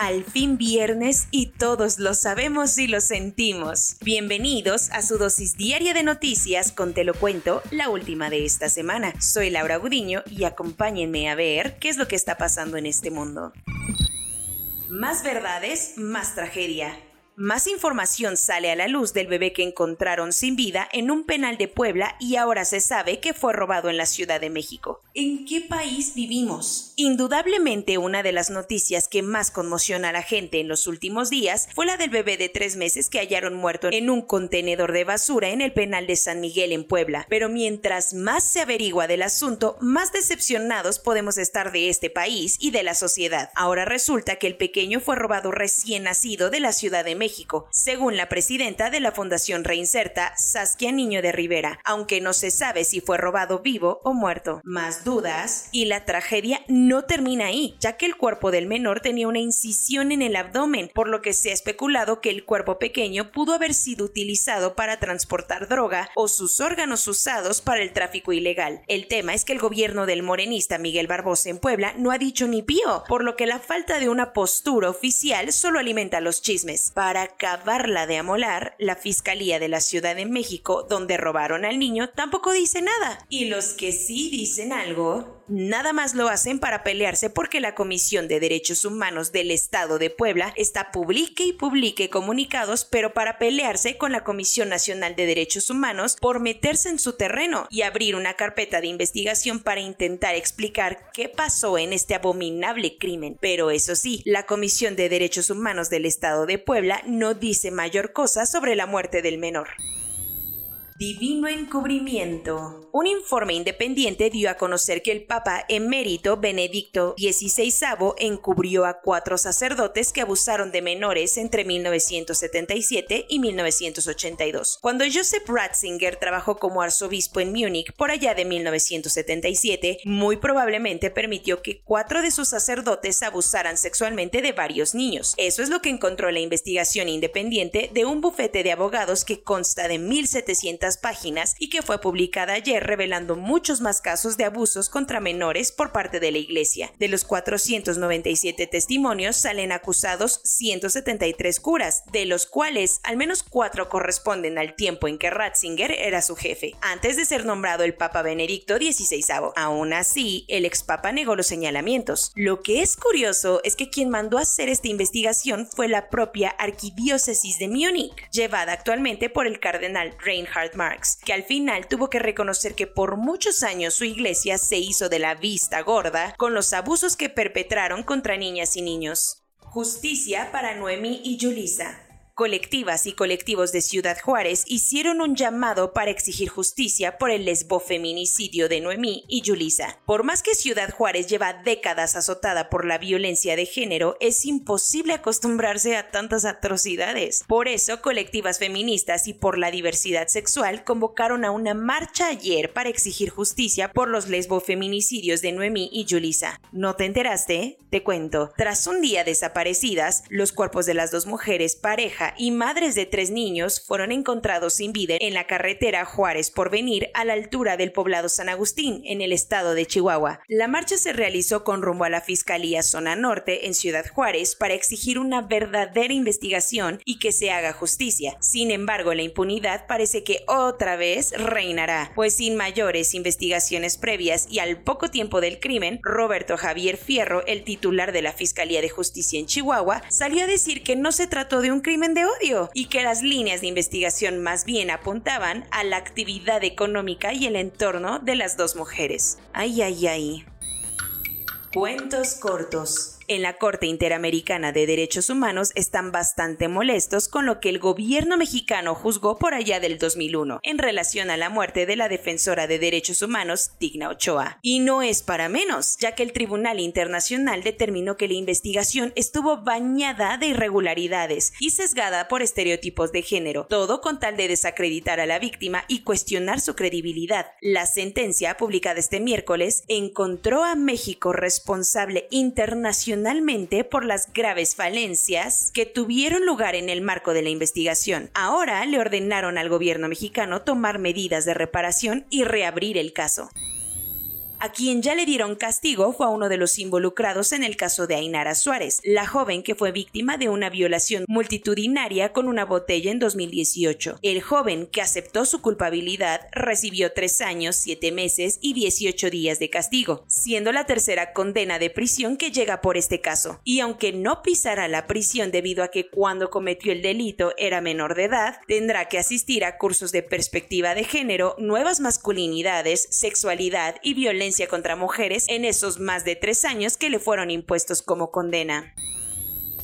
Al fin viernes y todos lo sabemos y lo sentimos. Bienvenidos a su dosis diaria de noticias con Te lo cuento, la última de esta semana. Soy Laura Gudiño y acompáñenme a ver qué es lo que está pasando en este mundo. Más verdades, más tragedia. Más información sale a la luz del bebé que encontraron sin vida en un penal de Puebla y ahora se sabe que fue robado en la Ciudad de México. ¿En qué país vivimos? Indudablemente una de las noticias que más conmociona a la gente en los últimos días fue la del bebé de tres meses que hallaron muerto en un contenedor de basura en el penal de San Miguel en Puebla. Pero mientras más se averigua del asunto, más decepcionados podemos estar de este país y de la sociedad. Ahora resulta que el pequeño fue robado recién nacido de la Ciudad de México según la presidenta de la Fundación Reinserta, Saskia Niño de Rivera, aunque no se sabe si fue robado vivo o muerto. Más dudas y la tragedia no termina ahí, ya que el cuerpo del menor tenía una incisión en el abdomen, por lo que se ha especulado que el cuerpo pequeño pudo haber sido utilizado para transportar droga o sus órganos usados para el tráfico ilegal. El tema es que el gobierno del morenista Miguel Barbosa en Puebla no ha dicho ni pío, por lo que la falta de una postura oficial solo alimenta los chismes. Para acabarla de amolar, la Fiscalía de la Ciudad de México, donde robaron al niño, tampoco dice nada. Y los que sí dicen algo, nada más lo hacen para pelearse porque la Comisión de Derechos Humanos del Estado de Puebla está publique y publique comunicados, pero para pelearse con la Comisión Nacional de Derechos Humanos por meterse en su terreno y abrir una carpeta de investigación para intentar explicar qué pasó en este abominable crimen. Pero eso sí, la Comisión de Derechos Humanos del Estado de Puebla no dice mayor cosa sobre la muerte del menor. Divino encubrimiento. Un informe independiente dio a conocer que el Papa emérito Benedicto XVI encubrió a cuatro sacerdotes que abusaron de menores entre 1977 y 1982. Cuando Joseph Ratzinger trabajó como arzobispo en Múnich por allá de 1977, muy probablemente permitió que cuatro de sus sacerdotes abusaran sexualmente de varios niños. Eso es lo que encontró la investigación independiente de un bufete de abogados que consta de 1700 páginas y que fue publicada ayer revelando muchos más casos de abusos contra menores por parte de la Iglesia. De los 497 testimonios salen acusados 173 curas, de los cuales al menos cuatro corresponden al tiempo en que Ratzinger era su jefe, antes de ser nombrado el Papa Benedicto XVI. Aún así, el ex Papa negó los señalamientos. Lo que es curioso es que quien mandó a hacer esta investigación fue la propia Arquidiócesis de Múnich, llevada actualmente por el cardenal Reinhard Marx, que al final tuvo que reconocer que por muchos años su iglesia se hizo de la vista gorda con los abusos que perpetraron contra niñas y niños. Justicia para Noemi y Julisa. Colectivas y colectivos de Ciudad Juárez hicieron un llamado para exigir justicia por el lesbofeminicidio de Noemí y Yulisa. Por más que Ciudad Juárez lleva décadas azotada por la violencia de género, es imposible acostumbrarse a tantas atrocidades. Por eso, colectivas feministas y por la diversidad sexual convocaron a una marcha ayer para exigir justicia por los lesbofeminicidios de Noemí y Yulisa. ¿No te enteraste? Te cuento. Tras un día desaparecidas, los cuerpos de las dos mujeres pareja y madres de tres niños fueron encontrados sin vida en la carretera Juárez por venir a la altura del poblado San Agustín, en el estado de Chihuahua. La marcha se realizó con rumbo a la Fiscalía Zona Norte en Ciudad Juárez para exigir una verdadera investigación y que se haga justicia. Sin embargo, la impunidad parece que otra vez reinará, pues sin mayores investigaciones previas y al poco tiempo del crimen, Roberto Javier Fierro, el titular de la Fiscalía de Justicia en Chihuahua, salió a decir que no se trató de un crimen de odio y que las líneas de investigación más bien apuntaban a la actividad económica y el entorno de las dos mujeres. Ay, ay, ay. Cuentos cortos. En la Corte Interamericana de Derechos Humanos están bastante molestos con lo que el gobierno mexicano juzgó por allá del 2001 en relación a la muerte de la defensora de derechos humanos, Digna Ochoa. Y no es para menos, ya que el Tribunal Internacional determinó que la investigación estuvo bañada de irregularidades y sesgada por estereotipos de género, todo con tal de desacreditar a la víctima y cuestionar su credibilidad. La sentencia, publicada este miércoles, encontró a México responsable internacionalmente por las graves falencias que tuvieron lugar en el marco de la investigación. Ahora le ordenaron al gobierno mexicano tomar medidas de reparación y reabrir el caso. A quien ya le dieron castigo fue a uno de los involucrados en el caso de Ainara Suárez, la joven que fue víctima de una violación multitudinaria con una botella en 2018. El joven que aceptó su culpabilidad recibió tres años, siete meses y 18 días de castigo, siendo la tercera condena de prisión que llega por este caso. Y aunque no pisará la prisión debido a que cuando cometió el delito era menor de edad, tendrá que asistir a cursos de perspectiva de género, nuevas masculinidades, sexualidad y violencia contra mujeres en esos más de tres años que le fueron impuestos como condena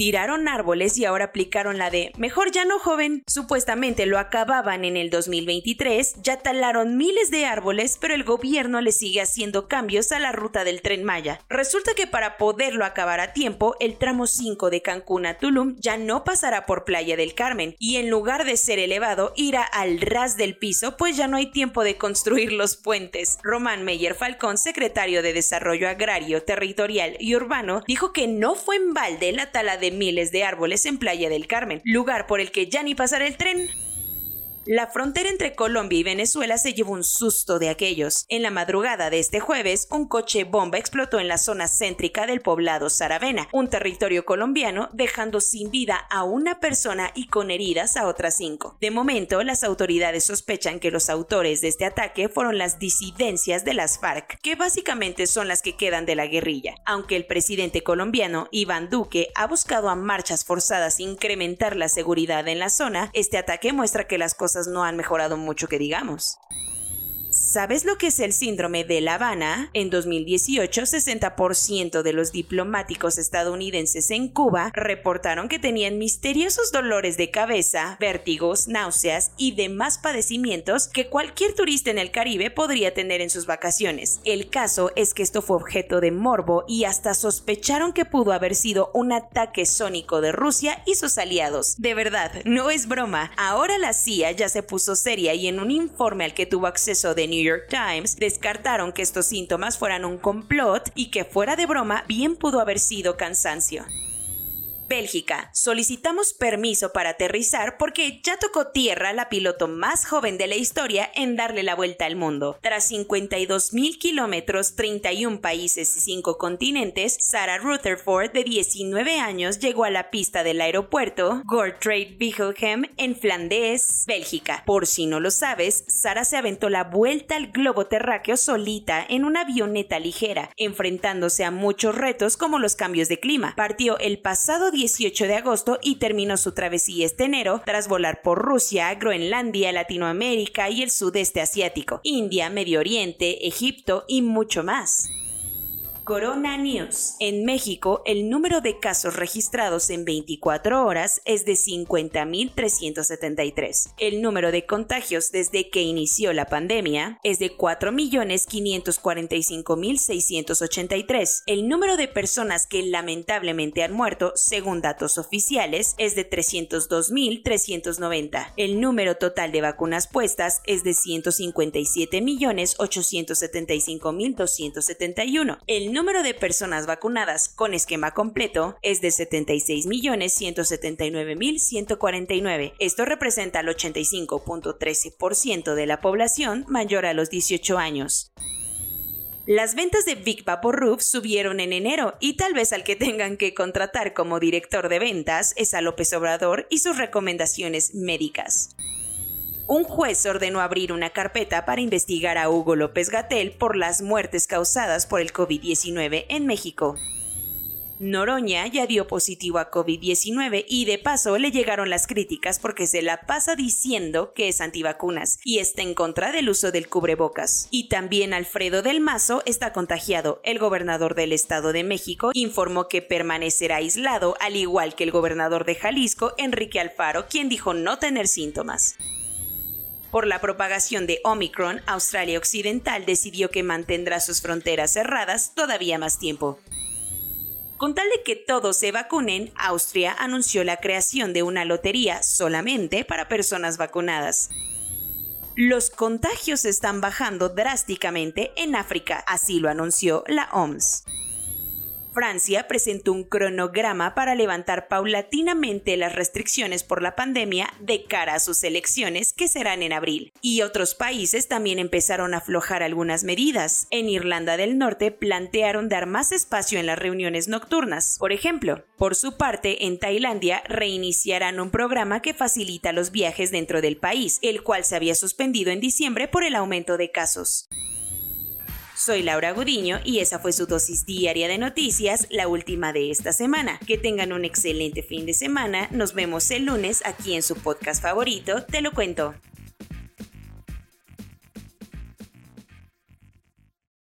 tiraron árboles y ahora aplicaron la de mejor ya no joven. Supuestamente lo acababan en el 2023, ya talaron miles de árboles, pero el gobierno le sigue haciendo cambios a la ruta del tren Maya. Resulta que para poderlo acabar a tiempo, el tramo 5 de Cancún a Tulum ya no pasará por Playa del Carmen y en lugar de ser elevado irá al ras del piso, pues ya no hay tiempo de construir los puentes. Román Meyer Falcón, secretario de Desarrollo Agrario, Territorial y Urbano, dijo que no fue en balde la tala de miles de árboles en Playa del Carmen, lugar por el que ya ni pasará el tren. La frontera entre Colombia y Venezuela se llevó un susto de aquellos. En la madrugada de este jueves, un coche bomba explotó en la zona céntrica del poblado Saravena, un territorio colombiano, dejando sin vida a una persona y con heridas a otras cinco. De momento, las autoridades sospechan que los autores de este ataque fueron las disidencias de las FARC, que básicamente son las que quedan de la guerrilla. Aunque el presidente colombiano Iván Duque ha buscado a marchas forzadas incrementar la seguridad en la zona, este ataque muestra que las cosas no han mejorado mucho que digamos. ¿Sabes lo que es el síndrome de La Habana? En 2018, 60% de los diplomáticos estadounidenses en Cuba reportaron que tenían misteriosos dolores de cabeza, vértigos, náuseas y demás padecimientos que cualquier turista en el Caribe podría tener en sus vacaciones. El caso es que esto fue objeto de morbo y hasta sospecharon que pudo haber sido un ataque sónico de Rusia y sus aliados. De verdad, no es broma. Ahora la CIA ya se puso seria y en un informe al que tuvo acceso de New York Times descartaron que estos síntomas fueran un complot y que fuera de broma bien pudo haber sido cansancio. Bélgica. Solicitamos permiso para aterrizar porque ya tocó tierra la piloto más joven de la historia en darle la vuelta al mundo. Tras 52 mil kilómetros, 31 países y 5 continentes, Sarah Rutherford, de 19 años, llegó a la pista del aeropuerto Gortrade Bichelhem en Flandes, Bélgica. Por si no lo sabes, Sarah se aventó la vuelta al globo terráqueo solita en una avioneta ligera, enfrentándose a muchos retos como los cambios de clima. Partió el pasado 18 de agosto y terminó su travesía este enero tras volar por Rusia, Groenlandia, Latinoamérica y el sudeste asiático, India, Medio Oriente, Egipto y mucho más. Corona News. En México, el número de casos registrados en 24 horas es de 50.373. El número de contagios desde que inició la pandemia es de 4.545.683. El número de personas que lamentablemente han muerto, según datos oficiales, es de 302.390. El número total de vacunas puestas es de 157.875.271. El número de personas vacunadas con esquema completo es de 76.179.149. Esto representa el 85.13% de la población mayor a los 18 años. Las ventas de Big Vapor Roof subieron en enero y tal vez al que tengan que contratar como director de ventas es a López Obrador y sus recomendaciones médicas un juez ordenó abrir una carpeta para investigar a Hugo López Gatel por las muertes causadas por el COVID-19 en México. Noroña ya dio positivo a COVID-19 y de paso le llegaron las críticas porque se la pasa diciendo que es antivacunas y está en contra del uso del cubrebocas. Y también Alfredo del Mazo está contagiado. El gobernador del Estado de México informó que permanecerá aislado, al igual que el gobernador de Jalisco, Enrique Alfaro, quien dijo no tener síntomas. Por la propagación de Omicron, Australia Occidental decidió que mantendrá sus fronteras cerradas todavía más tiempo. Con tal de que todos se vacunen, Austria anunció la creación de una lotería solamente para personas vacunadas. Los contagios están bajando drásticamente en África, así lo anunció la OMS. Francia presentó un cronograma para levantar paulatinamente las restricciones por la pandemia de cara a sus elecciones que serán en abril. Y otros países también empezaron a aflojar algunas medidas. En Irlanda del Norte plantearon dar más espacio en las reuniones nocturnas. Por ejemplo, por su parte, en Tailandia reiniciarán un programa que facilita los viajes dentro del país, el cual se había suspendido en diciembre por el aumento de casos. Soy Laura Gudiño y esa fue su dosis diaria de noticias, la última de esta semana. Que tengan un excelente fin de semana. Nos vemos el lunes aquí en su podcast favorito, Te lo cuento.